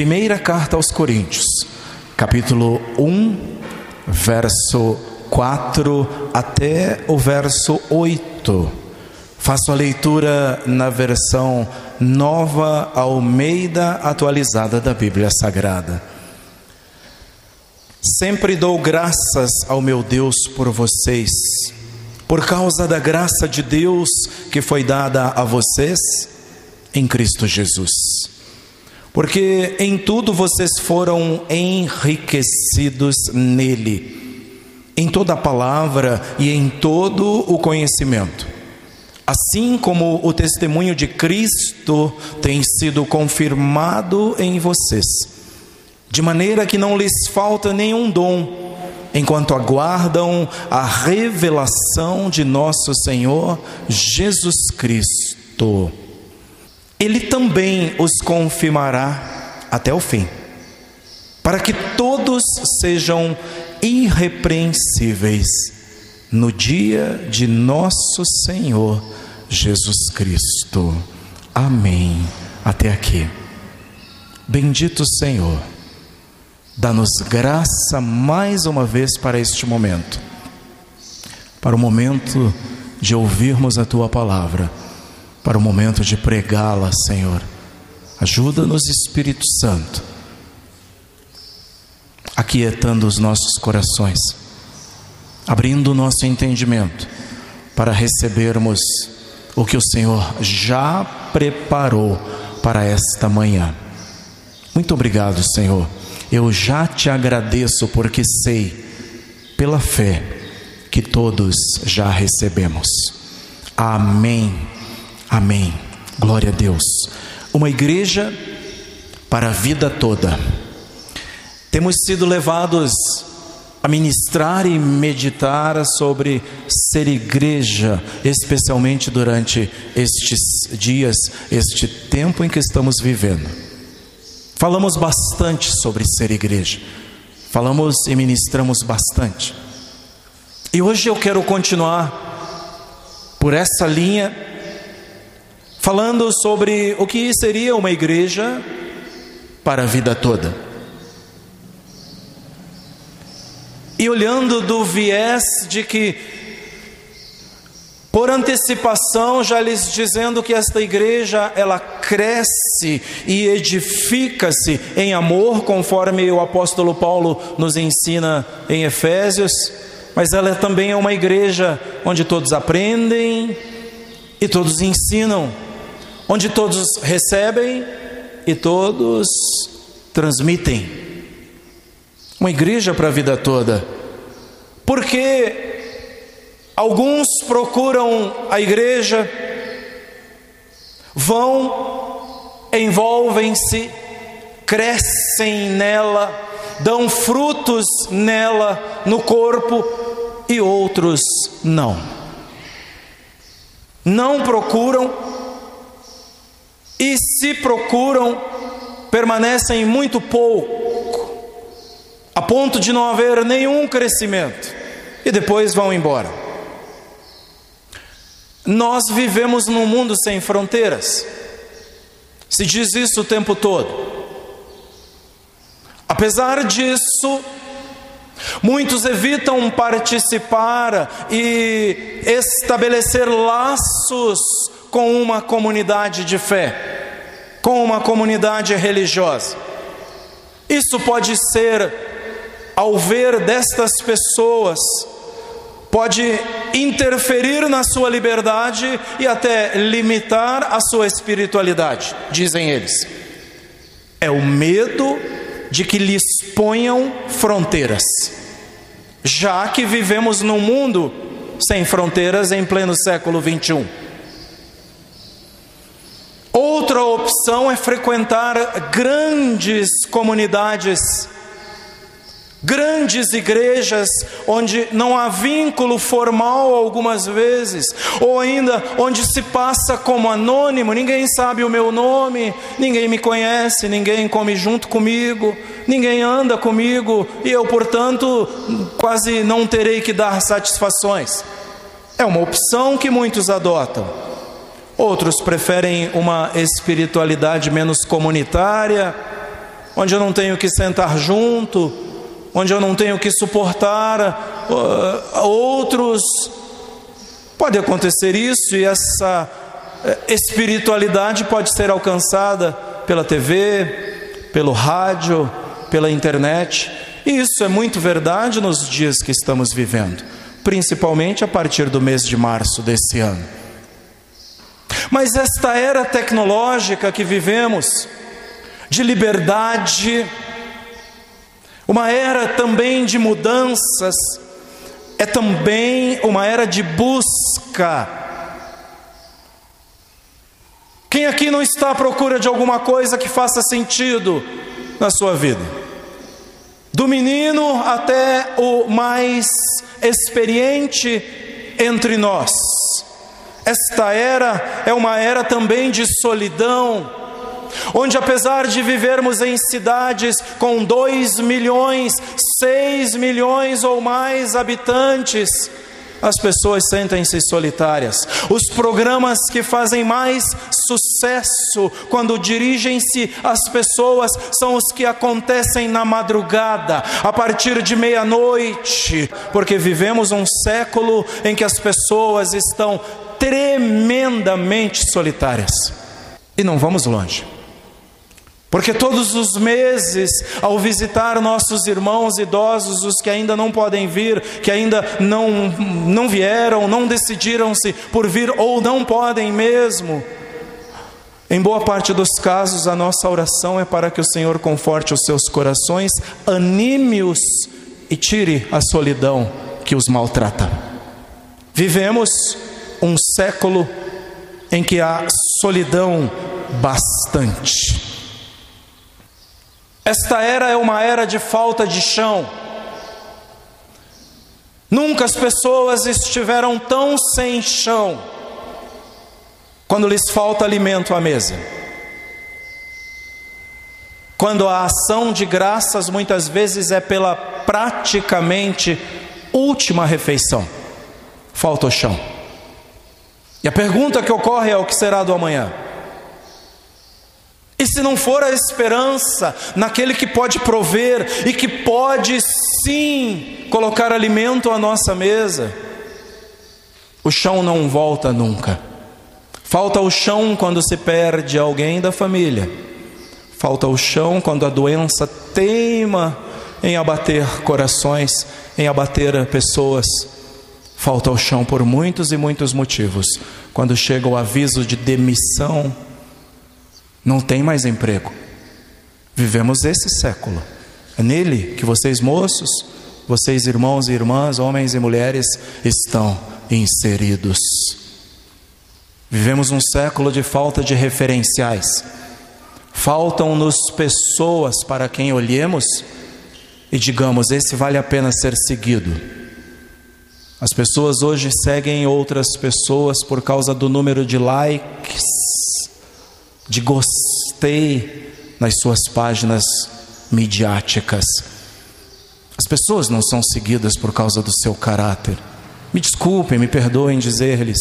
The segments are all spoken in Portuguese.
Primeira carta aos Coríntios, capítulo 1, verso 4 até o verso 8. Faço a leitura na versão nova Almeida atualizada da Bíblia Sagrada. Sempre dou graças ao meu Deus por vocês, por causa da graça de Deus que foi dada a vocês em Cristo Jesus. Porque em tudo vocês foram enriquecidos nele, em toda a palavra e em todo o conhecimento. Assim como o testemunho de Cristo tem sido confirmado em vocês, de maneira que não lhes falta nenhum dom, enquanto aguardam a revelação de nosso Senhor Jesus Cristo ele também os confirmará até o fim, para que todos sejam irrepreensíveis no dia de nosso Senhor Jesus Cristo. Amém. Até aqui. Bendito Senhor, dá-nos graça mais uma vez para este momento, para o momento de ouvirmos a tua palavra para o momento de pregá-la, Senhor. Ajuda-nos, Espírito Santo, aquietando os nossos corações, abrindo o nosso entendimento para recebermos o que o Senhor já preparou para esta manhã. Muito obrigado, Senhor. Eu já te agradeço porque sei, pela fé, que todos já recebemos. Amém. Amém. Glória a Deus. Uma igreja para a vida toda. Temos sido levados a ministrar e meditar sobre ser igreja, especialmente durante estes dias, este tempo em que estamos vivendo. Falamos bastante sobre ser igreja, falamos e ministramos bastante. E hoje eu quero continuar por essa linha falando sobre o que seria uma igreja para a vida toda. E olhando do viés de que, por antecipação, já lhes dizendo que esta igreja ela cresce e edifica-se em amor, conforme o apóstolo Paulo nos ensina em Efésios, mas ela também é uma igreja onde todos aprendem e todos ensinam onde todos recebem e todos transmitem. Uma igreja para a vida toda. Porque alguns procuram a igreja, vão, envolvem-se, crescem nela, dão frutos nela, no corpo, e outros não. Não procuram e se procuram, permanecem muito pouco, a ponto de não haver nenhum crescimento, e depois vão embora. Nós vivemos num mundo sem fronteiras, se diz isso o tempo todo. Apesar disso, Muitos evitam participar e estabelecer laços com uma comunidade de fé, com uma comunidade religiosa. Isso pode ser, ao ver destas pessoas, pode interferir na sua liberdade e até limitar a sua espiritualidade, dizem eles. É o medo de que lhes ponham fronteiras, já que vivemos num mundo sem fronteiras em pleno século 21. Outra opção é frequentar grandes comunidades, grandes igrejas, onde não há vínculo formal algumas vezes, ou ainda onde se passa como anônimo, ninguém sabe o meu nome, ninguém me conhece, ninguém come junto comigo, ninguém anda comigo, e eu, portanto, quase não terei que dar satisfações. É uma opção que muitos adotam. Outros preferem uma espiritualidade menos comunitária, onde eu não tenho que sentar junto, onde eu não tenho que suportar uh, outros. Pode acontecer isso e essa uh, espiritualidade pode ser alcançada pela TV, pelo rádio, pela internet. E isso é muito verdade nos dias que estamos vivendo, principalmente a partir do mês de março desse ano. Mas esta era tecnológica que vivemos, de liberdade, uma era também de mudanças, é também uma era de busca. Quem aqui não está à procura de alguma coisa que faça sentido na sua vida? Do menino até o mais experiente entre nós. Esta era é uma era também de solidão, onde apesar de vivermos em cidades com 2 milhões, 6 milhões ou mais habitantes, as pessoas sentem-se solitárias. Os programas que fazem mais sucesso quando dirigem-se às pessoas são os que acontecem na madrugada, a partir de meia-noite, porque vivemos um século em que as pessoas estão tremendamente solitárias. E não vamos longe. Porque todos os meses, ao visitar nossos irmãos idosos, os que ainda não podem vir, que ainda não, não vieram, não decidiram-se por vir ou não podem mesmo, em boa parte dos casos, a nossa oração é para que o Senhor conforte os seus corações, anime-os e tire a solidão que os maltrata. Vivemos um século em que há solidão bastante. Esta era é uma era de falta de chão. Nunca as pessoas estiveram tão sem chão quando lhes falta alimento à mesa. Quando a ação de graças muitas vezes é pela praticamente última refeição. Falta o chão. E a pergunta que ocorre é: o que será do amanhã? E se não for a esperança naquele que pode prover e que pode sim colocar alimento à nossa mesa, o chão não volta nunca. Falta o chão quando se perde alguém da família. Falta o chão quando a doença teima em abater corações, em abater pessoas. Falta o chão por muitos e muitos motivos. Quando chega o aviso de demissão, não tem mais emprego. Vivemos esse século. É nele que vocês moços, vocês irmãos e irmãs, homens e mulheres, estão inseridos. Vivemos um século de falta de referenciais. Faltam-nos pessoas para quem olhemos e digamos: esse vale a pena ser seguido. As pessoas hoje seguem outras pessoas por causa do número de likes de gostei nas suas páginas midiáticas. As pessoas não são seguidas por causa do seu caráter. Me desculpem, me perdoem dizer-lhes.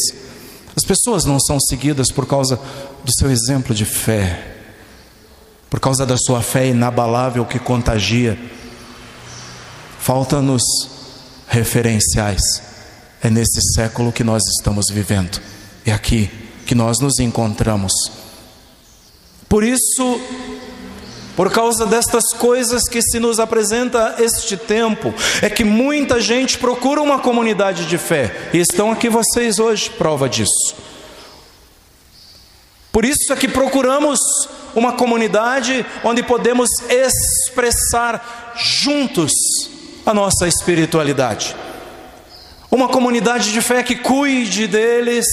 As pessoas não são seguidas por causa do seu exemplo de fé, por causa da sua fé inabalável que contagia. Falta-nos referenciais. É nesse século que nós estamos vivendo. É aqui que nós nos encontramos. Por isso, por causa destas coisas que se nos apresenta este tempo, é que muita gente procura uma comunidade de fé, e estão aqui vocês hoje, prova disso. Por isso é que procuramos uma comunidade onde podemos expressar juntos a nossa espiritualidade. Uma comunidade de fé que cuide deles,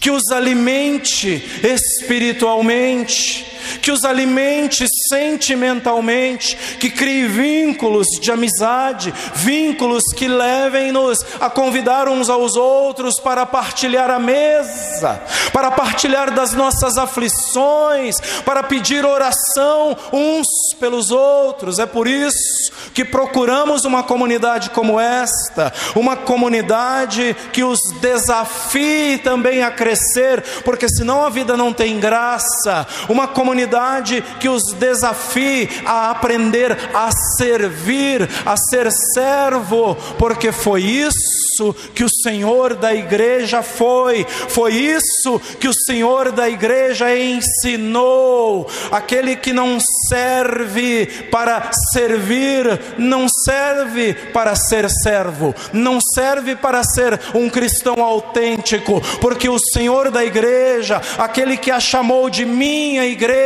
que os alimente espiritualmente, que os alimente sentimentalmente, que crie vínculos de amizade, vínculos que levem-nos a convidar uns aos outros para partilhar a mesa, para partilhar das nossas aflições, para pedir oração uns pelos outros. É por isso que procuramos uma comunidade como esta, uma comunidade que os desafie também a crescer, porque senão a vida não tem graça, uma comunidade comunidade que os desafie a aprender a servir, a ser servo, porque foi isso que o Senhor da igreja foi, foi isso que o Senhor da igreja ensinou. Aquele que não serve para servir, não serve para ser servo, não serve para ser um cristão autêntico, porque o Senhor da igreja, aquele que a chamou de minha igreja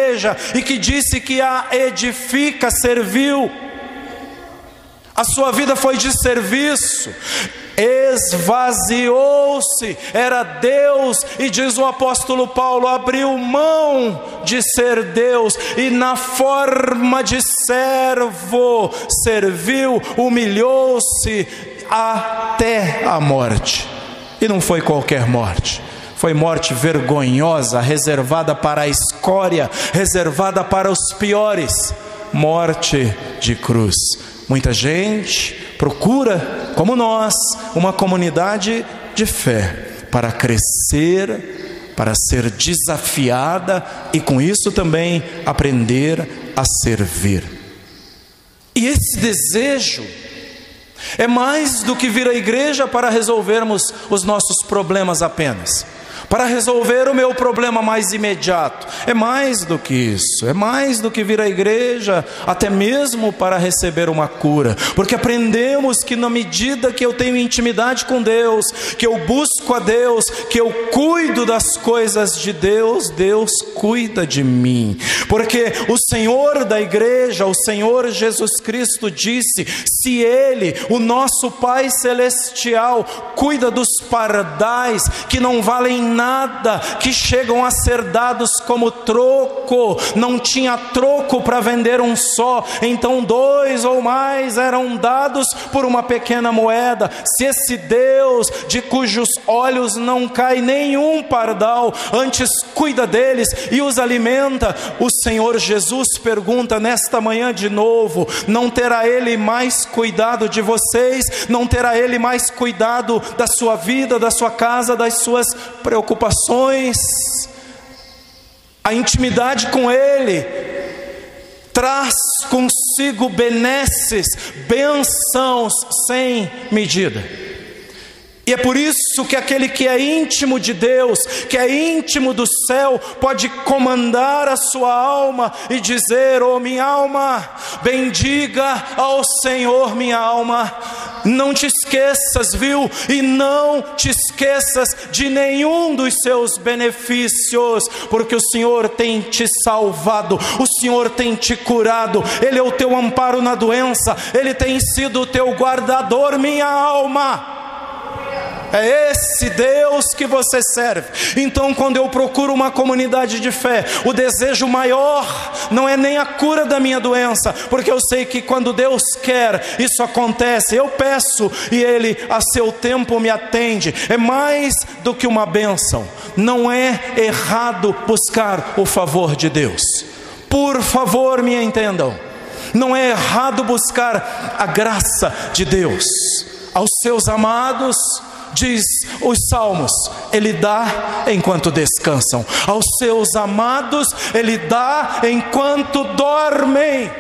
e que disse que a edifica, serviu. A sua vida foi de serviço, esvaziou-se, era Deus, e diz o apóstolo Paulo: abriu mão de ser Deus. E, na forma de servo, serviu, humilhou-se até a morte, e não foi qualquer morte foi morte vergonhosa, reservada para a escória, reservada para os piores morte de cruz. Muita gente procura, como nós, uma comunidade de fé para crescer, para ser desafiada e com isso também aprender a servir. E esse desejo é mais do que vir à igreja para resolvermos os nossos problemas apenas para resolver o meu problema mais imediato. É mais do que isso, é mais do que vir à igreja, até mesmo para receber uma cura, porque aprendemos que na medida que eu tenho intimidade com Deus, que eu busco a Deus, que eu cuido das coisas de Deus, Deus cuida de mim, porque o Senhor da igreja, o Senhor Jesus Cristo disse: se Ele, o nosso Pai Celestial, cuida dos pardais que não valem nada, que chegam a ser dados como troco, não tinha troco para vender um só, então dois ou mais eram dados por uma pequena moeda. Se esse Deus, de cujos olhos não cai nenhum pardal, antes cuida deles e os alimenta, o Senhor Jesus pergunta nesta manhã de novo: não terá Ele mais cuidado de vocês? Não terá Ele mais cuidado da sua vida, da sua casa, das suas preocupações? Preocupações, a intimidade com Ele, traz consigo benesses, bênçãos sem medida. E é por isso que aquele que é íntimo de Deus, que é íntimo do céu, pode comandar a sua alma e dizer: Oh, minha alma, bendiga ao Senhor, minha alma. Não te esqueças, viu? E não te esqueças de nenhum dos seus benefícios, porque o Senhor tem te salvado, o Senhor tem te curado, Ele é o teu amparo na doença, Ele tem sido o teu guardador, minha alma. É esse Deus que você serve. Então, quando eu procuro uma comunidade de fé, o desejo maior não é nem a cura da minha doença, porque eu sei que quando Deus quer, isso acontece. Eu peço e Ele, a seu tempo, me atende. É mais do que uma bênção. Não é errado buscar o favor de Deus. Por favor, me entendam. Não é errado buscar a graça de Deus aos seus amados diz os salmos, ele dá enquanto descansam, aos seus amados ele dá enquanto dormem.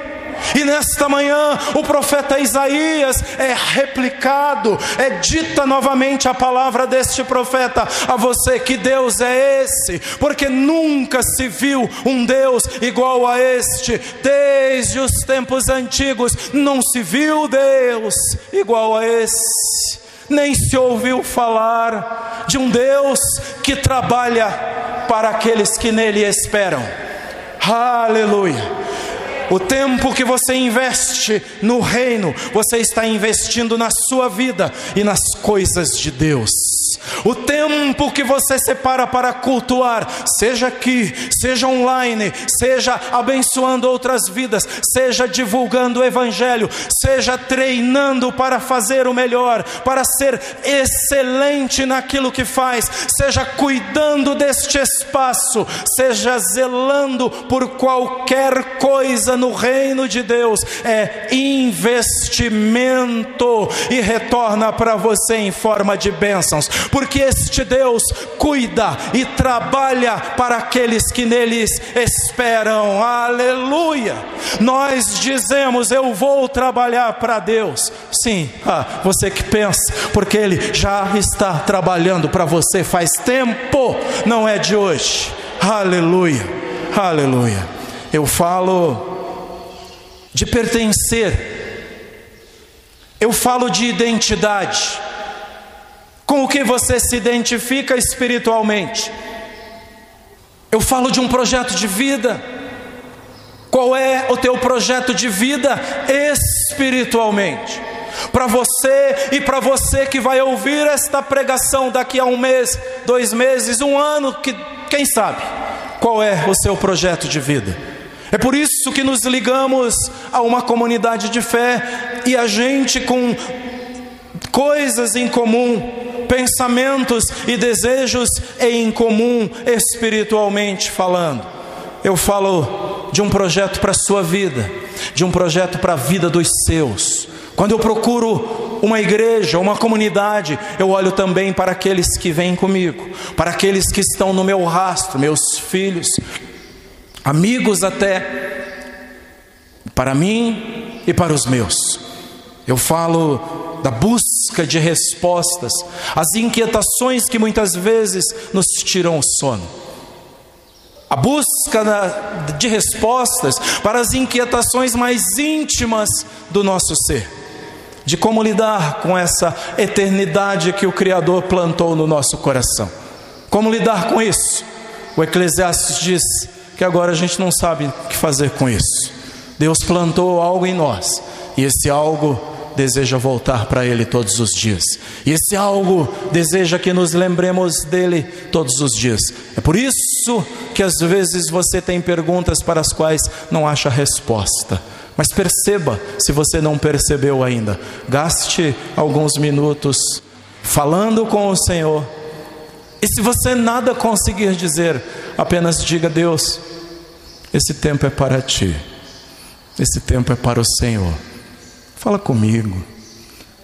E nesta manhã o profeta Isaías é replicado, é dita novamente a palavra deste profeta a você que Deus é esse, porque nunca se viu um Deus igual a este, desde os tempos antigos não se viu Deus igual a esse nem se ouviu falar de um Deus que trabalha para aqueles que nele esperam. Aleluia. O tempo que você investe no reino, você está investindo na sua vida e nas coisas de Deus. O tempo que você separa para cultuar, seja aqui, seja online, seja abençoando outras vidas, seja divulgando o Evangelho, seja treinando para fazer o melhor, para ser excelente naquilo que faz, seja cuidando deste espaço, seja zelando por qualquer coisa no reino de Deus, é investimento e retorna para você em forma de bênçãos porque este Deus cuida e trabalha para aqueles que neles esperam. Aleluia! Nós dizemos: Eu vou trabalhar para Deus. Sim, ah, você que pensa, porque Ele já está trabalhando para você faz tempo, não é de hoje. Aleluia, aleluia. Eu falo de pertencer eu falo de identidade. Com o que você se identifica espiritualmente? Eu falo de um projeto de vida. Qual é o teu projeto de vida espiritualmente? Para você e para você que vai ouvir esta pregação daqui a um mês, dois meses, um ano, que, quem sabe? Qual é o seu projeto de vida? É por isso que nos ligamos a uma comunidade de fé e a gente com coisas em comum, pensamentos e desejos em comum espiritualmente falando. Eu falo de um projeto para a sua vida, de um projeto para a vida dos seus. Quando eu procuro uma igreja, uma comunidade, eu olho também para aqueles que vêm comigo, para aqueles que estão no meu rastro, meus filhos, amigos até, para mim e para os meus. Eu falo da busca de respostas, as inquietações que muitas vezes nos tiram o sono. A busca de respostas para as inquietações mais íntimas do nosso ser, de como lidar com essa eternidade que o Criador plantou no nosso coração. Como lidar com isso? O Eclesiastes diz: que agora a gente não sabe o que fazer com isso. Deus plantou algo em nós e esse algo deseja voltar para Ele todos os dias. E esse algo deseja que nos lembremos dele todos os dias. É por isso que às vezes você tem perguntas para as quais não acha resposta. Mas perceba, se você não percebeu ainda, gaste alguns minutos falando com o Senhor. E se você nada conseguir dizer, apenas diga: Deus, esse tempo é para ti, esse tempo é para o Senhor. Fala comigo,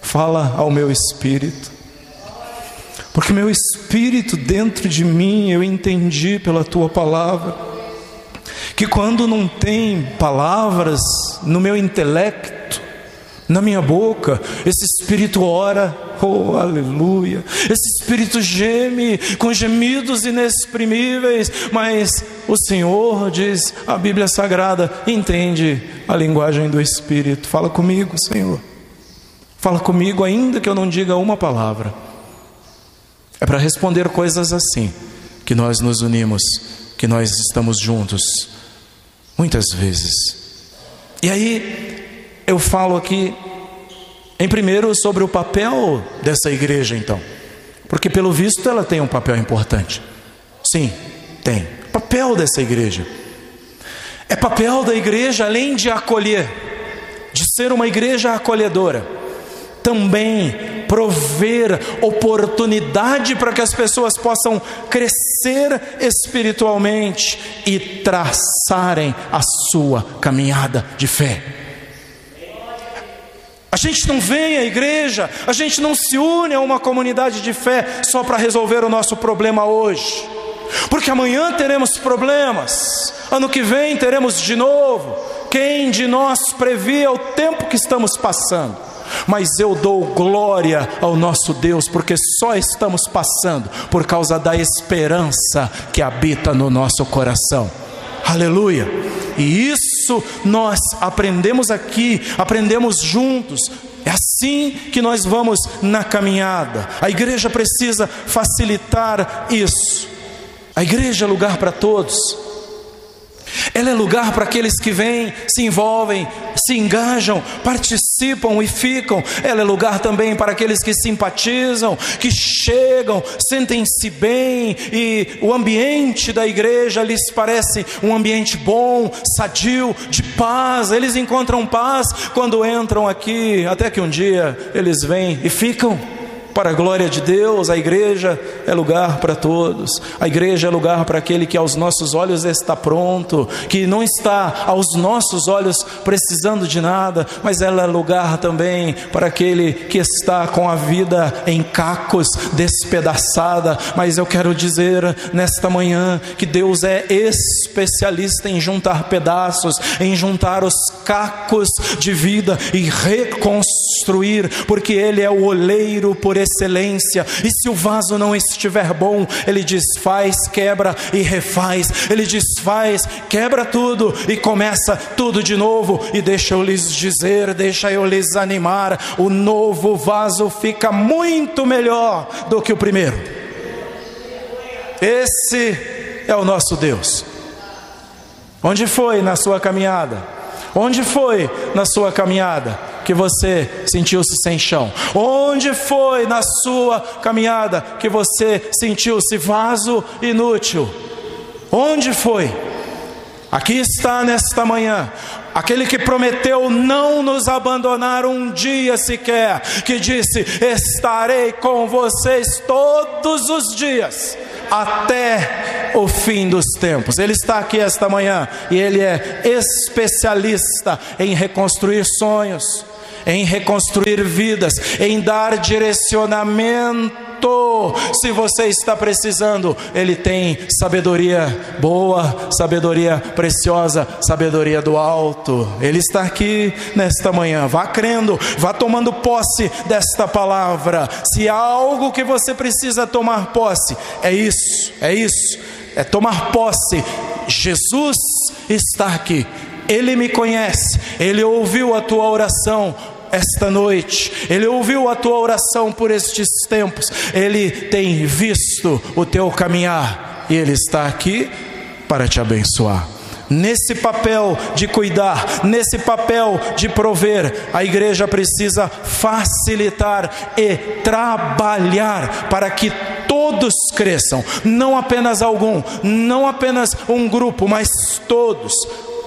fala ao meu espírito, porque meu espírito dentro de mim eu entendi pela tua palavra, que quando não tem palavras no meu intelecto, na minha boca, esse espírito ora, oh aleluia. Esse espírito geme com gemidos inexprimíveis, mas o Senhor diz, a Bíblia Sagrada entende a linguagem do espírito. Fala comigo, Senhor. Fala comigo, ainda que eu não diga uma palavra. É para responder coisas assim que nós nos unimos, que nós estamos juntos, muitas vezes. E aí, eu falo aqui, em primeiro, sobre o papel dessa igreja, então. Porque, pelo visto, ela tem um papel importante. Sim, tem. Papel dessa igreja. É papel da igreja, além de acolher, de ser uma igreja acolhedora, também prover oportunidade para que as pessoas possam crescer espiritualmente e traçarem a sua caminhada de fé. A gente não vem à igreja, a gente não se une a uma comunidade de fé só para resolver o nosso problema hoje, porque amanhã teremos problemas, ano que vem teremos de novo. Quem de nós previa o tempo que estamos passando? Mas eu dou glória ao nosso Deus, porque só estamos passando por causa da esperança que habita no nosso coração. Aleluia. E isso nós aprendemos aqui, aprendemos juntos. É assim que nós vamos na caminhada. A igreja precisa facilitar isso. A igreja é lugar para todos. Ela é lugar para aqueles que vêm, se envolvem, se engajam, participam e ficam. Ela é lugar também para aqueles que simpatizam, que chegam, sentem-se bem e o ambiente da igreja lhes parece um ambiente bom, sadio, de paz. Eles encontram paz quando entram aqui, até que um dia eles vêm e ficam. Para a glória de Deus, a igreja é lugar para todos, a igreja é lugar para aquele que aos nossos olhos está pronto, que não está aos nossos olhos precisando de nada, mas ela é lugar também para aquele que está com a vida em cacos, despedaçada. Mas eu quero dizer nesta manhã que Deus é especialista em juntar pedaços, em juntar os cacos de vida e reconstruir, porque Ele é o oleiro por excelência. E se o vaso não estiver bom, ele desfaz, quebra e refaz. Ele desfaz, quebra tudo e começa tudo de novo. E deixa eu lhes dizer, deixa eu lhes animar: o novo vaso fica muito melhor do que o primeiro. Esse é o nosso Deus. Onde foi na sua caminhada? Onde foi na sua caminhada? Que você sentiu-se sem chão? Onde foi na sua caminhada que você sentiu-se vaso inútil? Onde foi? Aqui está nesta manhã aquele que prometeu não nos abandonar um dia sequer, que disse: Estarei com vocês todos os dias, até o fim dos tempos. Ele está aqui esta manhã e ele é especialista em reconstruir sonhos em reconstruir vidas, em dar direcionamento. Se você está precisando, Ele tem sabedoria boa, sabedoria preciosa, sabedoria do alto. Ele está aqui nesta manhã. Vá crendo, vá tomando posse desta palavra. Se há algo que você precisa tomar posse, é isso, é isso, é tomar posse. Jesus está aqui. Ele me conhece, Ele ouviu a tua oração, esta noite, Ele ouviu a tua oração por estes tempos, Ele tem visto o teu caminhar e Ele está aqui para te abençoar. Nesse papel de cuidar, nesse papel de prover, a igreja precisa facilitar e trabalhar para que todos cresçam, não apenas algum, não apenas um grupo, mas todos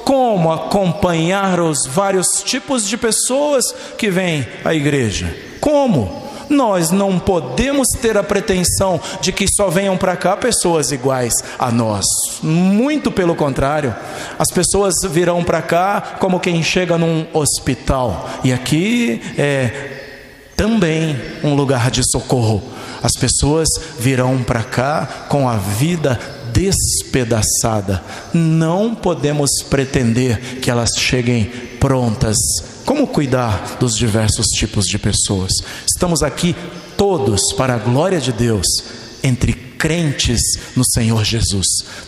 como acompanhar os vários tipos de pessoas que vêm à igreja. Como? Nós não podemos ter a pretensão de que só venham para cá pessoas iguais a nós. Muito pelo contrário, as pessoas virão para cá como quem chega num hospital. E aqui é também um lugar de socorro. As pessoas virão para cá com a vida despedaçada. Não podemos pretender que elas cheguem prontas. Como cuidar dos diversos tipos de pessoas? Estamos aqui todos para a glória de Deus, entre crentes no Senhor Jesus,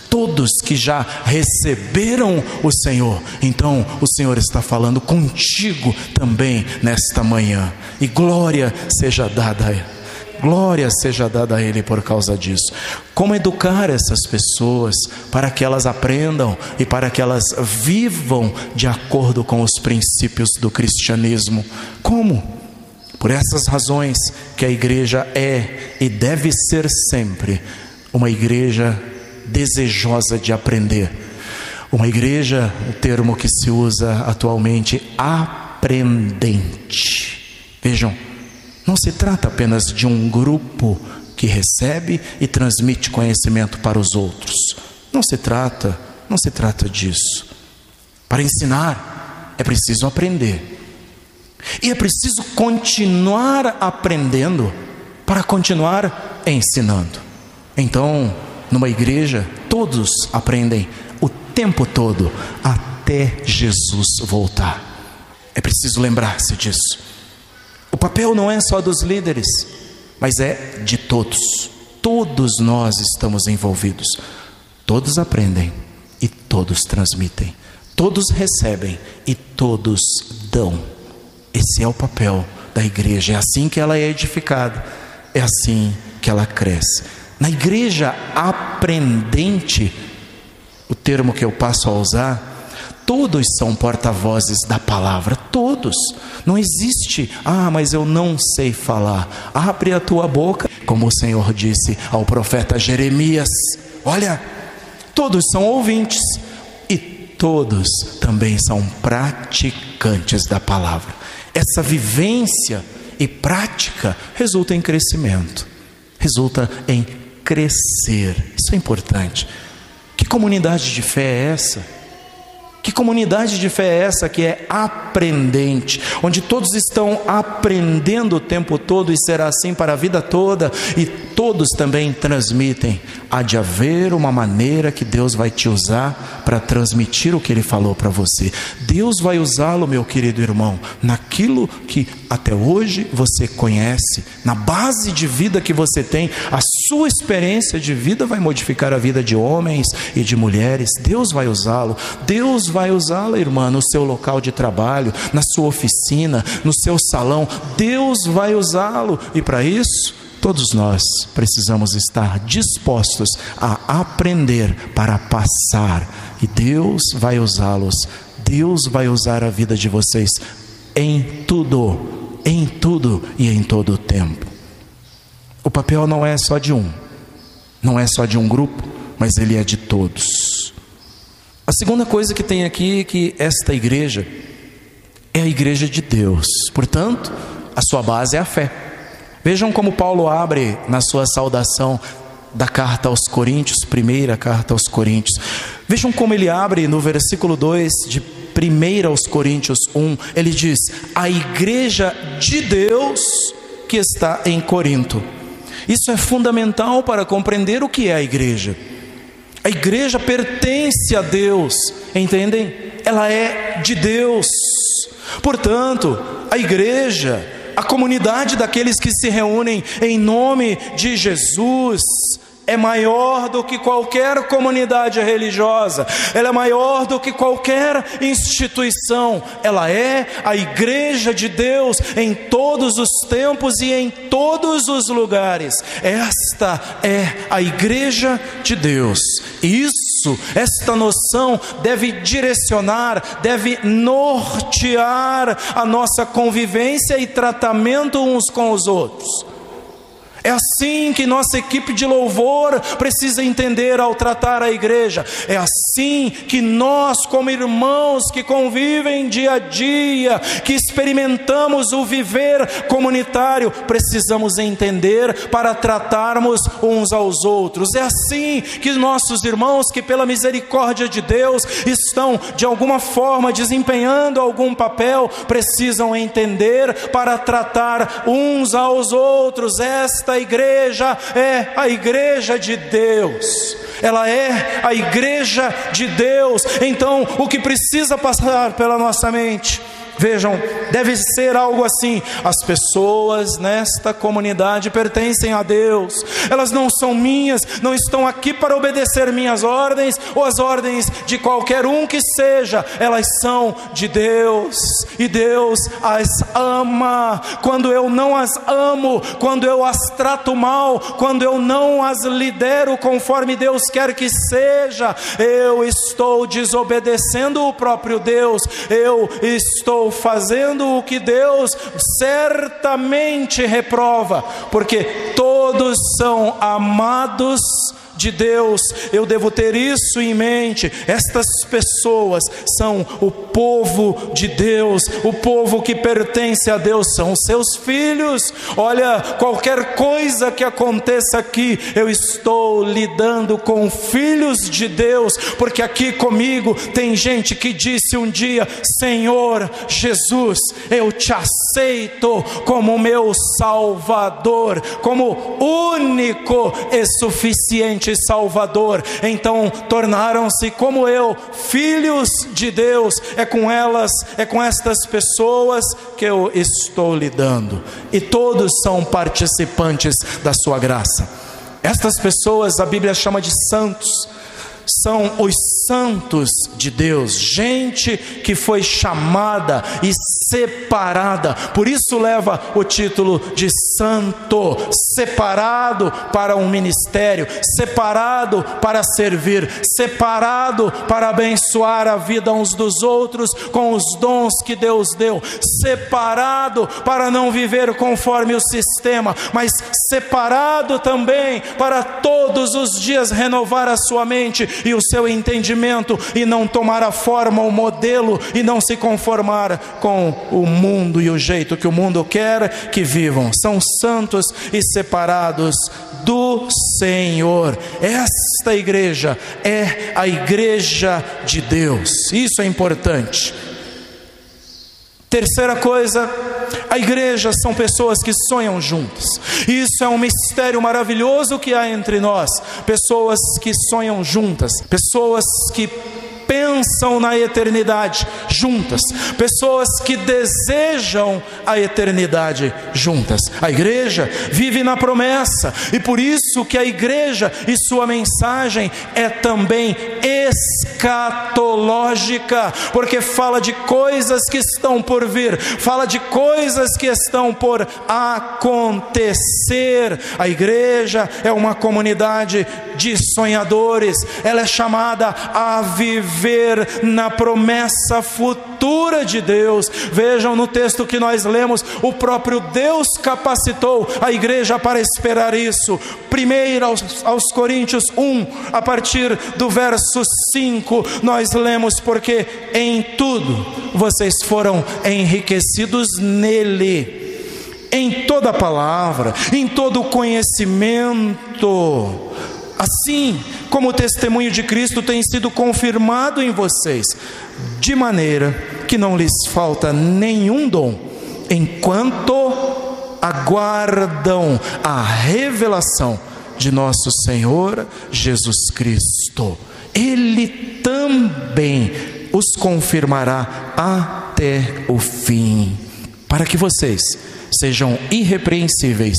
todos que já receberam o Senhor. Então, o Senhor está falando contigo também nesta manhã. E glória seja dada a Ele Glória seja dada a Ele por causa disso. Como educar essas pessoas para que elas aprendam e para que elas vivam de acordo com os princípios do cristianismo? Como? Por essas razões que a igreja é e deve ser sempre uma igreja desejosa de aprender. Uma igreja, o termo que se usa atualmente, aprendente. Vejam, não se trata apenas de um grupo que recebe e transmite conhecimento para os outros. Não se trata, não se trata disso. Para ensinar é preciso aprender. E é preciso continuar aprendendo para continuar ensinando. Então, numa igreja, todos aprendem o tempo todo até Jesus voltar. É preciso lembrar-se disso. O papel não é só dos líderes, mas é de todos. Todos nós estamos envolvidos. Todos aprendem e todos transmitem. Todos recebem e todos dão. Esse é o papel da igreja. É assim que ela é edificada. É assim que ela cresce. Na igreja aprendente, o termo que eu passo a usar, Todos são porta-vozes da palavra, todos. Não existe, ah, mas eu não sei falar. Abre a tua boca, como o Senhor disse ao profeta Jeremias. Olha, todos são ouvintes e todos também são praticantes da palavra. Essa vivência e prática resulta em crescimento, resulta em crescer. Isso é importante. Que comunidade de fé é essa? Que comunidade de fé é essa que é aprendente, onde todos estão aprendendo o tempo todo e será assim para a vida toda, e todos também transmitem. Há de haver uma maneira que Deus vai te usar para transmitir o que Ele falou para você. Deus vai usá-lo, meu querido irmão, naquilo que até hoje você conhece, na base de vida que você tem, a sua experiência de vida vai modificar a vida de homens e de mulheres. Deus vai usá-lo, Deus vai usá-la, irmã, no seu local de trabalho, na sua oficina, no seu salão. Deus vai usá-lo, e para isso Todos nós precisamos estar dispostos a aprender para passar, e Deus vai usá-los, Deus vai usar a vida de vocês em tudo, em tudo e em todo o tempo. O papel não é só de um, não é só de um grupo, mas ele é de todos. A segunda coisa que tem aqui é que esta igreja é a igreja de Deus, portanto, a sua base é a fé. Vejam como Paulo abre na sua saudação da carta aos Coríntios, primeira carta aos Coríntios. Vejam como ele abre no versículo 2 de 1 aos Coríntios 1, ele diz: A igreja de Deus que está em Corinto. Isso é fundamental para compreender o que é a igreja. A igreja pertence a Deus, entendem? Ela é de Deus. Portanto, a igreja a comunidade daqueles que se reúnem em nome de Jesus é maior do que qualquer comunidade religiosa, ela é maior do que qualquer instituição, ela é a igreja de Deus em todos os tempos e em todos os lugares. Esta é a igreja de Deus. Isso, esta noção deve direcionar, deve nortear a nossa convivência e tratamento uns com os outros. É assim que nossa equipe de louvor precisa entender ao tratar a igreja. É assim que nós, como irmãos que convivem dia a dia, que experimentamos o viver comunitário, precisamos entender para tratarmos uns aos outros. É assim que nossos irmãos, que pela misericórdia de Deus estão de alguma forma desempenhando algum papel, precisam entender para tratar uns aos outros. Esta esta igreja é a igreja de Deus, ela é a igreja de Deus. Então, o que precisa passar pela nossa mente Vejam, deve ser algo assim: as pessoas nesta comunidade pertencem a Deus, elas não são minhas, não estão aqui para obedecer minhas ordens ou as ordens de qualquer um que seja, elas são de Deus e Deus as ama. Quando eu não as amo, quando eu as trato mal, quando eu não as lidero conforme Deus quer que seja, eu estou desobedecendo o próprio Deus, eu estou fazendo o que Deus certamente reprova, porque todos são amados de Deus, eu devo ter isso em mente. Estas pessoas são o povo de Deus, o povo que pertence a Deus, são seus filhos. Olha, qualquer coisa que aconteça aqui, eu estou lidando com filhos de Deus, porque aqui comigo tem gente que disse um dia: Senhor Jesus, eu te aceito como meu Salvador, como único e suficiente Salvador. Então tornaram-se como eu, filhos de Deus. É com elas, é com estas pessoas que eu estou lidando. E todos são participantes da sua graça. Estas pessoas a Bíblia chama de santos são os santos de Deus, gente que foi chamada e separada, por isso leva o título de santo, separado para um ministério, separado para servir, separado para abençoar a vida uns dos outros com os dons que Deus deu, separado para não viver conforme o sistema, mas separado também para todos os dias renovar a sua mente e o seu entendimento e não tomar a forma, o modelo e não se conformar com o mundo e o jeito que o mundo quer que vivam. São santos e separados do Senhor. Esta igreja é a igreja de Deus. Isso é importante. Terceira coisa, a igreja são pessoas que sonham juntas. Isso é um mistério maravilhoso que há entre nós. Pessoas que sonham juntas, pessoas que pensam na eternidade juntas, pessoas que desejam a eternidade juntas. A igreja vive na promessa e por isso que a igreja e sua mensagem é também escatológica, porque fala de coisas que estão por vir, fala de coisas que estão por acontecer. A igreja é uma comunidade de sonhadores, ela é chamada a viver viver na promessa futura de Deus. Vejam no texto que nós lemos, o próprio Deus capacitou a igreja para esperar isso. Primeiro aos, aos Coríntios 1, a partir do verso 5, nós lemos: Porque em tudo vocês foram enriquecidos nele em toda palavra, em todo conhecimento. Assim, como o testemunho de Cristo tem sido confirmado em vocês, de maneira que não lhes falta nenhum dom, enquanto aguardam a revelação de nosso Senhor Jesus Cristo. Ele também os confirmará até o fim, para que vocês sejam irrepreensíveis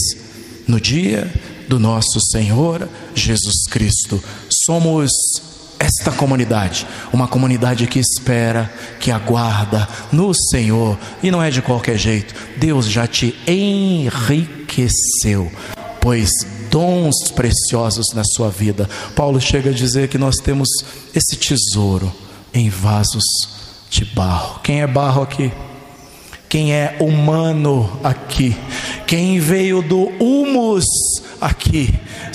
no dia do nosso Senhor Jesus Cristo. Somos esta comunidade, uma comunidade que espera, que aguarda no Senhor, e não é de qualquer jeito, Deus já te enriqueceu, pois dons preciosos na sua vida. Paulo chega a dizer que nós temos esse tesouro em vasos de barro. Quem é barro aqui? Quem é humano aqui? Quem veio do humus aqui?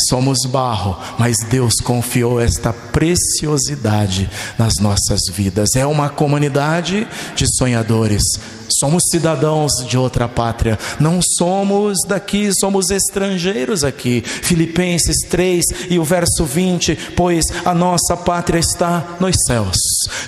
Somos barro, mas Deus confiou esta preciosidade nas nossas vidas. É uma comunidade de sonhadores Somos cidadãos de outra pátria, não somos daqui, somos estrangeiros aqui. Filipenses 3 e o verso 20: Pois a nossa pátria está nos céus,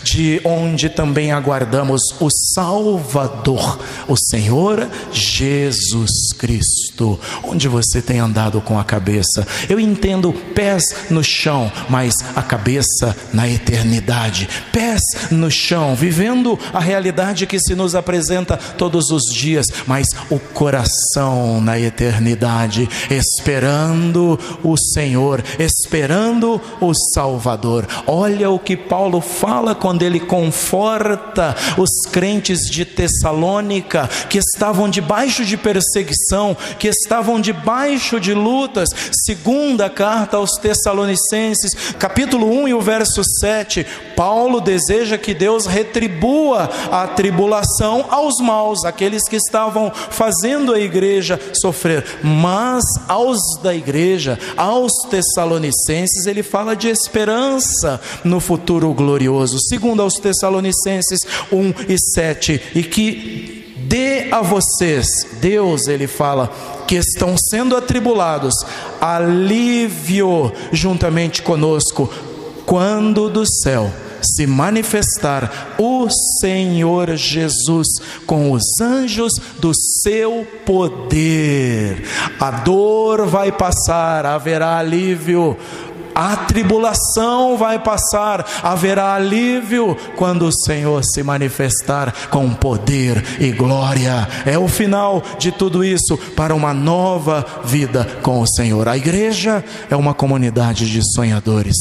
de onde também aguardamos o Salvador, o Senhor Jesus Cristo. Onde você tem andado com a cabeça? Eu entendo pés no chão, mas a cabeça na eternidade. Pés no chão, vivendo a realidade que se nos apresenta todos os dias, mas o coração na eternidade, esperando o Senhor, esperando o Salvador. Olha o que Paulo fala quando ele conforta os crentes de Tessalônica que estavam debaixo de perseguição, que estavam debaixo de lutas. Segunda carta aos Tessalonicenses, capítulo 1 e o verso 7, Paulo deseja que Deus retribua a tribulação aos maus, aqueles que estavam fazendo a igreja sofrer, mas aos da igreja, aos Tessalonicenses, ele fala de esperança no futuro glorioso. Segundo aos Tessalonicenses 1 e 7, e que dê a vocês, Deus, ele fala, que estão sendo atribulados, alívio juntamente conosco, quando do céu se manifestar o Senhor Jesus com os anjos do seu poder. A dor vai passar, haverá alívio, a tribulação vai passar, haverá alívio quando o Senhor se manifestar com poder e glória. É o final de tudo isso para uma nova vida com o Senhor. A igreja é uma comunidade de sonhadores.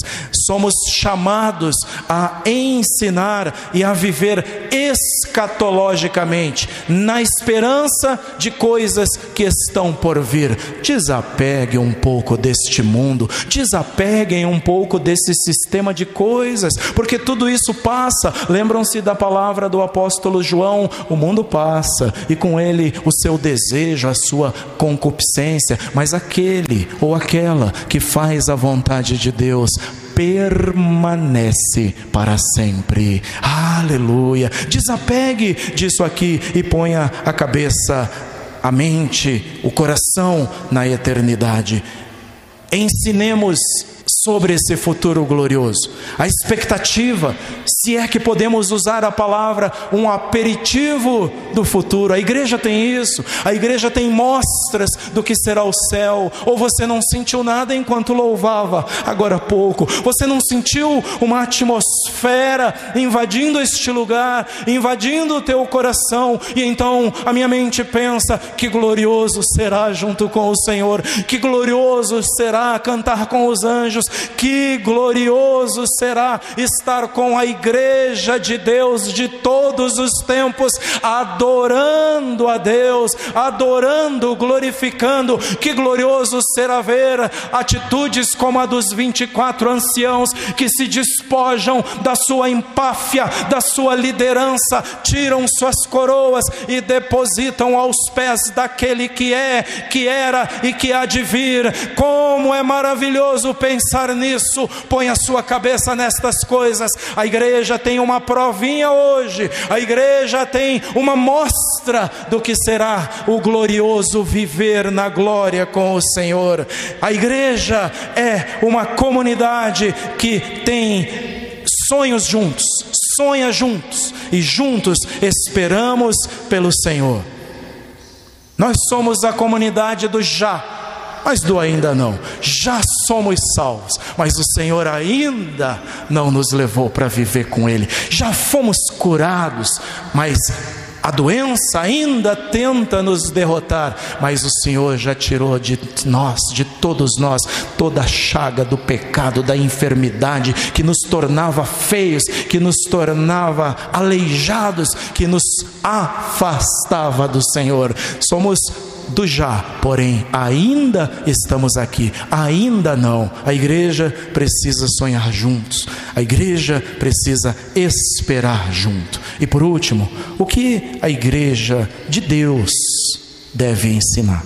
Somos chamados a ensinar e a viver escatologicamente, na esperança de coisas que estão por vir. Desapegue um pouco deste mundo, desapegue peguem um pouco desse sistema de coisas, porque tudo isso passa. Lembram-se da palavra do apóstolo João: o mundo passa e com ele o seu desejo, a sua concupiscência, mas aquele ou aquela que faz a vontade de Deus permanece para sempre. Aleluia. Desapegue disso aqui e ponha a cabeça, a mente, o coração na eternidade. Ensinemos sobre esse futuro glorioso. A expectativa, se é que podemos usar a palavra, um aperitivo do futuro. A igreja tem isso, a igreja tem mostras do que será o céu. Ou você não sentiu nada enquanto louvava agora há pouco, você não sentiu uma atmosfera invadindo este lugar, invadindo o teu coração, e então a minha mente pensa: que glorioso será junto com o Senhor, que glorioso será cantar com os anjos, que glorioso será estar com a igreja de Deus de todos os tempos, adorando a Deus, adorando, glorificando. Que glorioso será ver atitudes como a dos 24 anciãos que se despojam da sua empáfia, da sua liderança, tiram suas coroas e depositam aos pés daquele que é, que era e que há de vir. Como é maravilhoso pensar pensar nisso, põe a sua cabeça nestas coisas. A igreja tem uma provinha hoje, a igreja tem uma mostra do que será o glorioso viver na glória com o Senhor. A igreja é uma comunidade que tem sonhos juntos, sonha juntos e juntos esperamos pelo Senhor. Nós somos a comunidade do já mas do ainda não. Já somos salvos, mas o Senhor ainda não nos levou para viver com Ele. Já fomos curados, mas a doença ainda tenta nos derrotar, mas o Senhor já tirou de nós, de todos nós, toda a chaga do pecado, da enfermidade que nos tornava feios, que nos tornava aleijados, que nos afastava do Senhor. Somos do já, porém ainda estamos aqui, ainda não. A igreja precisa sonhar juntos, a igreja precisa esperar junto. E por último, o que a igreja de Deus deve ensinar?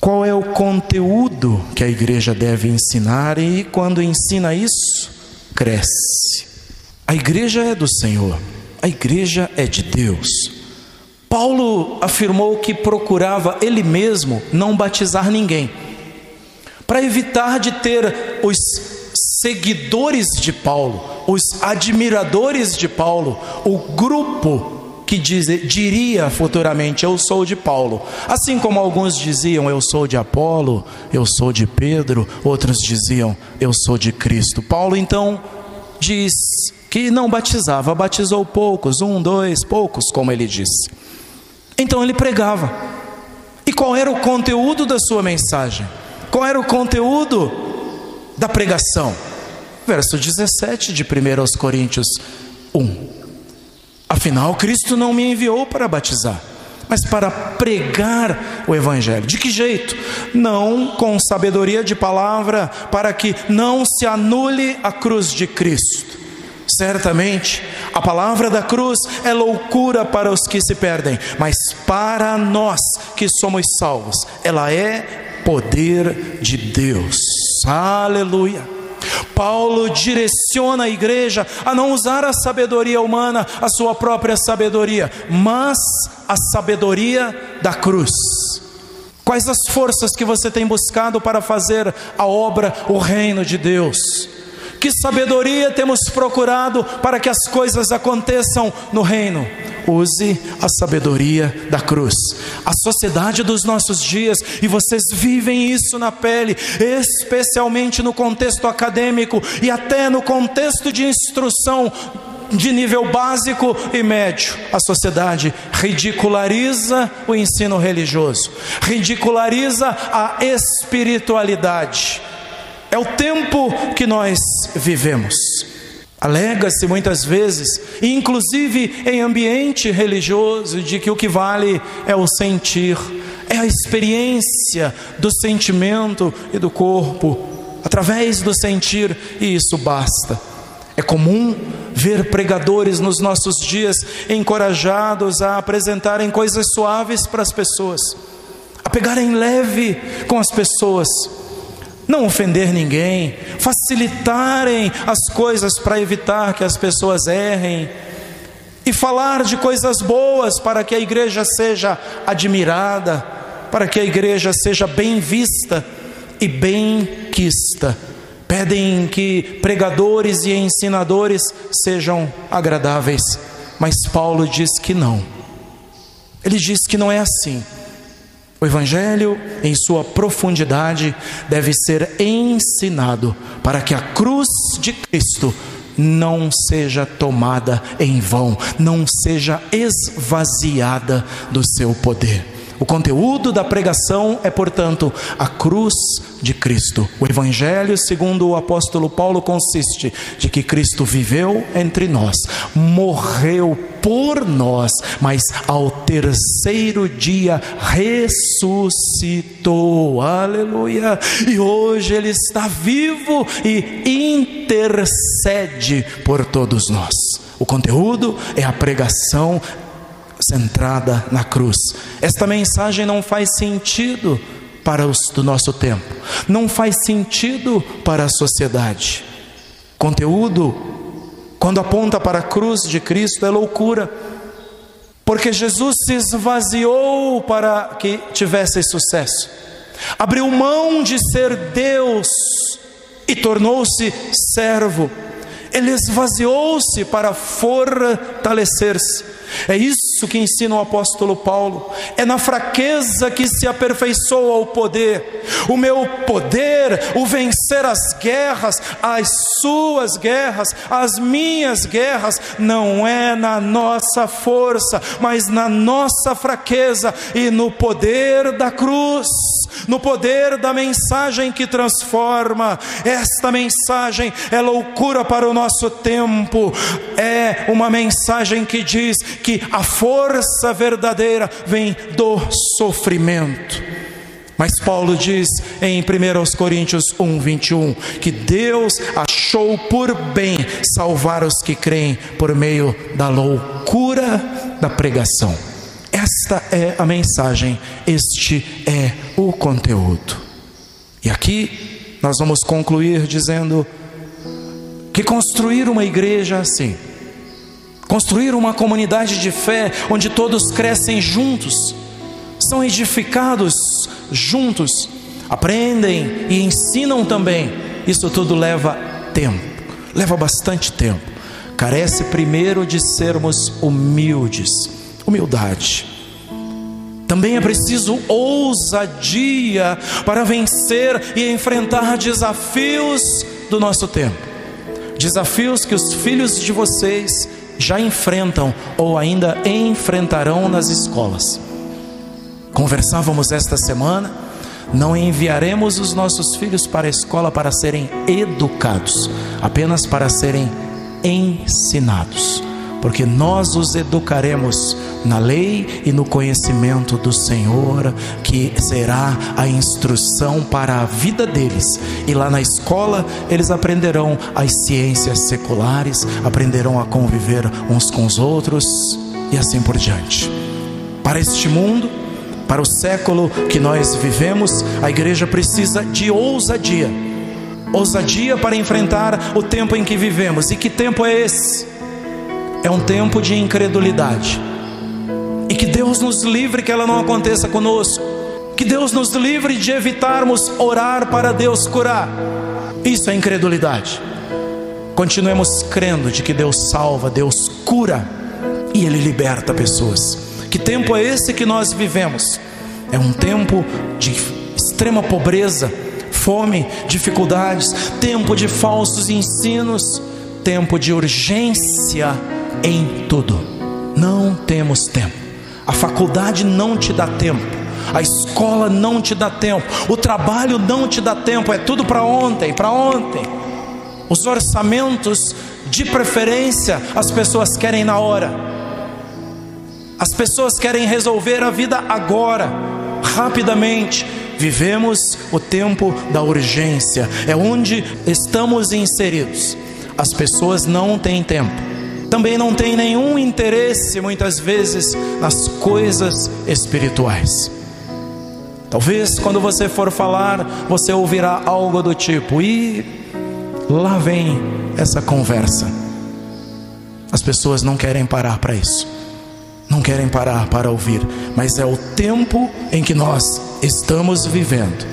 Qual é o conteúdo que a igreja deve ensinar e quando ensina isso, cresce. A igreja é do Senhor, a igreja é de Deus. Paulo afirmou que procurava ele mesmo não batizar ninguém, para evitar de ter os seguidores de Paulo, os admiradores de Paulo, o grupo que diz, diria futuramente: Eu sou de Paulo. Assim como alguns diziam: Eu sou de Apolo, eu sou de Pedro, outros diziam: Eu sou de Cristo. Paulo então diz que não batizava, batizou poucos, um, dois, poucos, como ele disse. Então ele pregava. E qual era o conteúdo da sua mensagem? Qual era o conteúdo da pregação? Verso 17 de 1 Coríntios 1. Afinal, Cristo não me enviou para batizar, mas para pregar o Evangelho. De que jeito? Não com sabedoria de palavra, para que não se anule a cruz de Cristo Certamente, a palavra da cruz é loucura para os que se perdem, mas para nós que somos salvos, ela é poder de Deus. Aleluia. Paulo direciona a igreja a não usar a sabedoria humana, a sua própria sabedoria, mas a sabedoria da cruz. Quais as forças que você tem buscado para fazer a obra, o reino de Deus? Que sabedoria temos procurado para que as coisas aconteçam no reino? Use a sabedoria da cruz. A sociedade dos nossos dias, e vocês vivem isso na pele, especialmente no contexto acadêmico e até no contexto de instrução de nível básico e médio. A sociedade ridiculariza o ensino religioso, ridiculariza a espiritualidade é o tempo que nós vivemos. Alega-se muitas vezes, inclusive em ambiente religioso, de que o que vale é o sentir, é a experiência do sentimento e do corpo, através do sentir, e isso basta. É comum ver pregadores nos nossos dias encorajados a apresentarem coisas suaves para as pessoas, a pegarem leve com as pessoas não ofender ninguém, facilitarem as coisas para evitar que as pessoas errem. e falar de coisas boas para que a igreja seja admirada, para que a igreja seja bem vista e bem quista. Pedem que pregadores e ensinadores sejam agradáveis, mas Paulo diz que não. Ele diz que não é assim. O Evangelho, em sua profundidade, deve ser ensinado para que a cruz de Cristo não seja tomada em vão, não seja esvaziada do seu poder. O conteúdo da pregação é, portanto, a cruz de Cristo. O Evangelho, segundo o apóstolo Paulo, consiste de que Cristo viveu entre nós, morreu por nós, mas ao terceiro dia ressuscitou. Aleluia! E hoje Ele está vivo e intercede por todos nós. O conteúdo é a pregação centrada na cruz. Esta mensagem não faz sentido para os do nosso tempo, não faz sentido para a sociedade. Conteúdo, quando aponta para a cruz de Cristo, é loucura, porque Jesus se esvaziou para que tivesse sucesso, abriu mão de ser Deus e tornou-se servo, ele esvaziou-se para fortalecer-se é isso que ensina o apóstolo Paulo. É na fraqueza que se aperfeiçoa o poder. O meu poder, o vencer as guerras, as suas guerras, as minhas guerras, não é na nossa força, mas na nossa fraqueza e no poder da cruz, no poder da mensagem que transforma. Esta mensagem é loucura para o nosso tempo. É uma mensagem que diz que a força verdadeira vem do sofrimento. Mas Paulo diz em 1 Coríntios 1, 21, que Deus achou por bem salvar os que creem por meio da loucura da pregação. Esta é a mensagem, este é o conteúdo. E aqui nós vamos concluir dizendo que construir uma igreja assim, construir uma comunidade de fé onde todos crescem juntos, são edificados juntos, aprendem e ensinam também. Isso tudo leva tempo, leva bastante tempo. Carece primeiro de sermos humildes, humildade. Também é preciso ousadia para vencer e enfrentar desafios do nosso tempo. Desafios que os filhos de vocês já enfrentam ou ainda enfrentarão nas escolas. Conversávamos esta semana, não enviaremos os nossos filhos para a escola para serem educados, apenas para serem ensinados, porque nós os educaremos na lei e no conhecimento do Senhor, que será a instrução para a vida deles. E lá na escola eles aprenderão as ciências seculares, aprenderão a conviver uns com os outros e assim por diante. Para este mundo, para o século que nós vivemos, a igreja precisa de ousadia. Ousadia para enfrentar o tempo em que vivemos. E que tempo é esse? É um tempo de incredulidade e que Deus nos livre que ela não aconteça conosco. Que Deus nos livre de evitarmos orar para Deus curar. Isso é incredulidade. Continuemos crendo de que Deus salva, Deus cura e Ele liberta pessoas. Que tempo é esse que nós vivemos? É um tempo de extrema pobreza, fome, dificuldades, tempo de falsos ensinos, tempo de urgência em tudo. Não temos tempo. A faculdade não te dá tempo. A escola não te dá tempo. O trabalho não te dá tempo. É tudo para ontem, para ontem. Os orçamentos, de preferência, as pessoas querem na hora. As pessoas querem resolver a vida agora, rapidamente. Vivemos o tempo da urgência, é onde estamos inseridos. As pessoas não têm tempo também não tem nenhum interesse, muitas vezes, nas coisas espirituais. Talvez quando você for falar, você ouvirá algo do tipo: e lá vem essa conversa. As pessoas não querem parar para isso, não querem parar para ouvir, mas é o tempo em que nós estamos vivendo.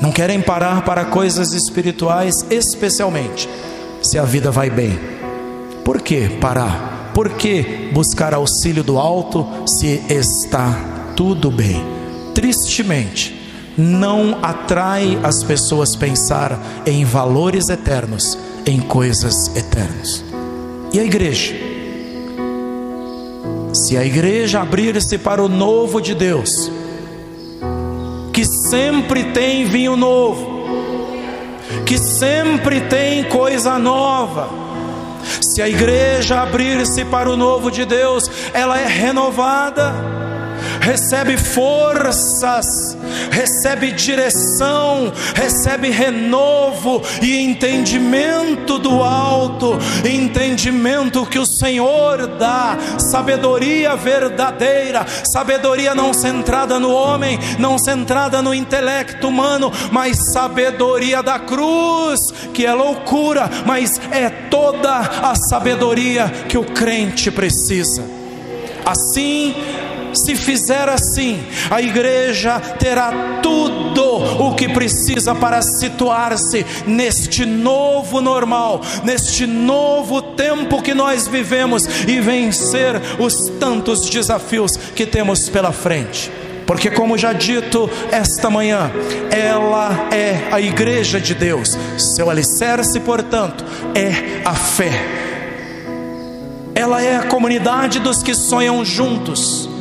Não querem parar para coisas espirituais, especialmente se a vida vai bem. Por que parar? Por que buscar auxílio do alto se está tudo bem? Tristemente, não atrai as pessoas pensar em valores eternos, em coisas eternas. E a igreja? Se a igreja abrir-se para o novo de Deus, que sempre tem vinho novo, que sempre tem coisa nova, se a igreja abrir-se para o novo de Deus, ela é renovada, recebe forças, recebe direção, recebe renovo e entendimento do alto, entendimento que o Senhor dá, sabedoria verdadeira, sabedoria não centrada no homem, não centrada no intelecto humano, mas sabedoria da cruz, que é loucura, mas é toda a sabedoria que o crente precisa. Assim, se fizer assim, a igreja terá tudo o que precisa para situar-se neste novo normal, neste novo tempo que nós vivemos e vencer os tantos desafios que temos pela frente. Porque, como já dito esta manhã, ela é a igreja de Deus, seu alicerce, portanto, é a fé. Ela é a comunidade dos que sonham juntos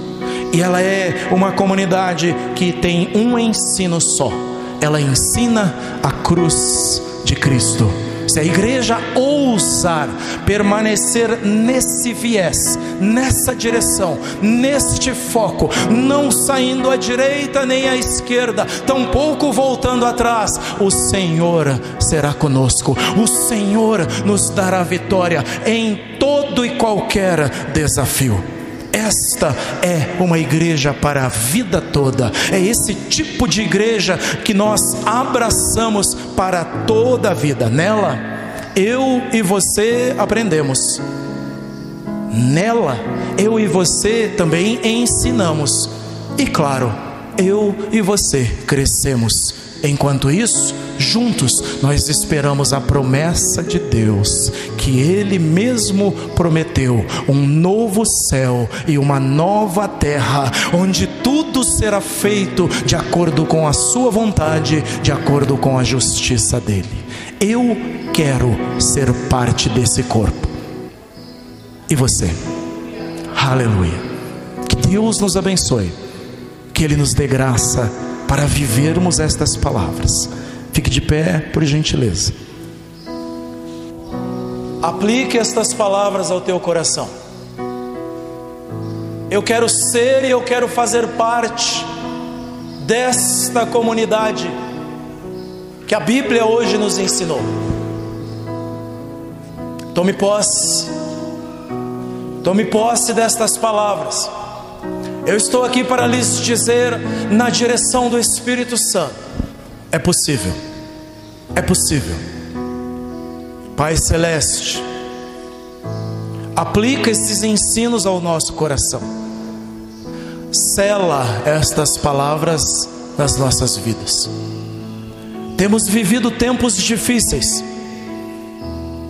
e ela é uma comunidade que tem um ensino só. Ela ensina a cruz de Cristo. Se a igreja ousar permanecer nesse viés, nessa direção, neste foco, não saindo à direita nem à esquerda, tampouco voltando atrás, o Senhor será conosco, o Senhor nos dará vitória em todo e qualquer desafio. Esta é uma igreja para a vida toda. É esse tipo de igreja que nós abraçamos para toda a vida. Nela, eu e você aprendemos. Nela, eu e você também ensinamos. E claro, eu e você crescemos. Enquanto isso, juntos nós esperamos a promessa de Deus, que Ele mesmo prometeu: um novo céu e uma nova terra, onde tudo será feito de acordo com a Sua vontade, de acordo com a justiça dele. Eu quero ser parte desse corpo. E você? Aleluia. Que Deus nos abençoe, que Ele nos dê graça para vivermos estas palavras. Fique de pé, por gentileza. Aplique estas palavras ao teu coração. Eu quero ser e eu quero fazer parte desta comunidade que a Bíblia hoje nos ensinou. Tome posse, tome posse destas palavras. Eu estou aqui para lhes dizer, na direção do Espírito Santo, é possível. É possível. Pai Celeste, aplica esses ensinos ao nosso coração. Sela estas palavras nas nossas vidas. Temos vivido tempos difíceis,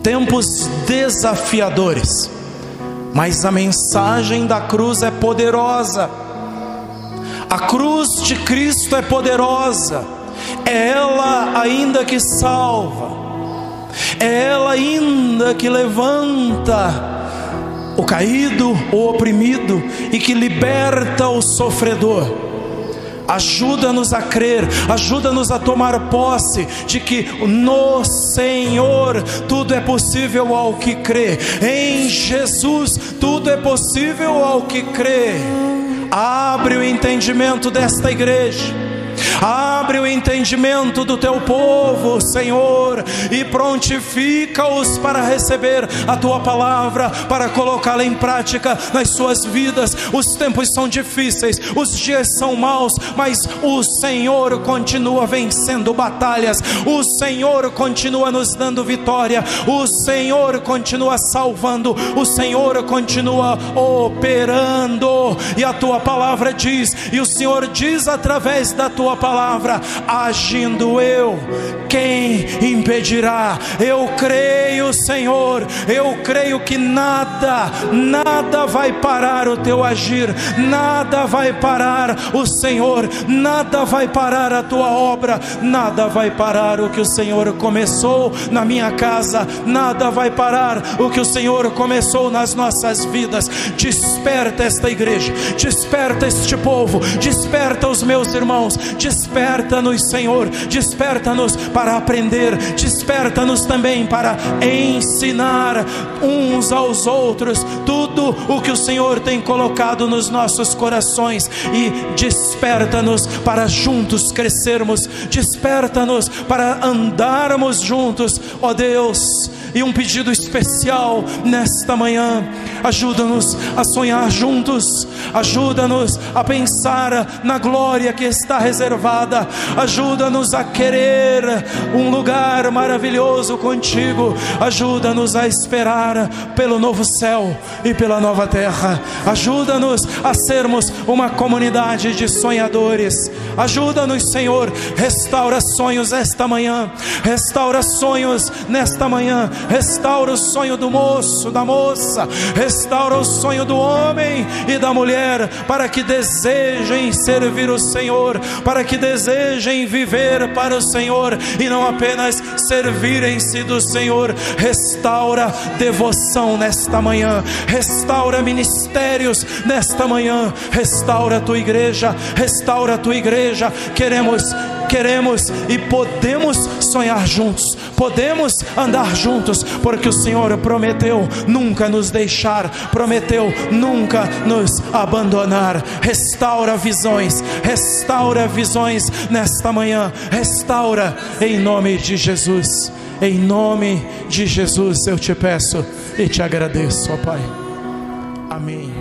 tempos desafiadores, mas a mensagem da cruz é poderosa. A cruz de Cristo é poderosa é ela ainda que salva, é ela ainda que levanta o caído, o oprimido e que liberta o sofredor. Ajuda-nos a crer, ajuda-nos a tomar posse de que no Senhor tudo é possível ao que crê, em Jesus tudo é possível ao que crê. Abre o entendimento desta igreja Abre o entendimento do teu povo, Senhor, e prontifica-os para receber a tua palavra, para colocá-la em prática nas suas vidas. Os tempos são difíceis, os dias são maus, mas o Senhor continua vencendo batalhas, o Senhor continua nos dando vitória, o Senhor continua salvando, o Senhor continua operando, e a tua palavra diz, e o Senhor diz através da tua palavra: agindo eu, quem impedirá? Eu creio, Senhor, eu creio que nada, nada vai parar o teu agir, nada vai parar o Senhor, nada vai parar a tua obra, nada vai parar o que o Senhor começou na minha casa, nada vai parar o que o Senhor começou nas nossas vidas. Desperta esta igreja, desperta este povo, desperta os meus irmãos, desperta-nos, Senhor, desperta-nos para aprender, desperta-nos também para ensinar uns aos outros tudo o que o Senhor tem colocado nos nossos corações e desperta-nos para juntos crescermos, desperta-nos para andarmos juntos, ó Deus. E um pedido especial nesta manhã: ajuda-nos a sonhar juntos, ajuda-nos a pensar na glória que está reservada, ajuda-nos a querer um lugar maravilhoso contigo, ajuda-nos a esperar pelo novo céu e pela nova terra, ajuda-nos a sermos uma comunidade de sonhadores, ajuda-nos, Senhor, restaura sonhos esta manhã, restaura sonhos nesta manhã, restaura o sonho do moço, da moça, restaura o sonho do homem e da mulher, para que desejem servir o Senhor, para que desejem viver para o Senhor e não apenas servirem-se do Senhor. Restaura devoção nesta manhã, restaura ministérios nesta manhã, restaura a tua igreja, restaura a tua igreja. Queremos queremos e podemos sonhar juntos, podemos andar juntos, porque o Senhor prometeu nunca nos deixar, prometeu nunca nos abandonar. Restaura visões, restaura visões nesta manhã, restaura em nome de Jesus. Em nome de Jesus eu te peço e te agradeço, ó Pai. Amém.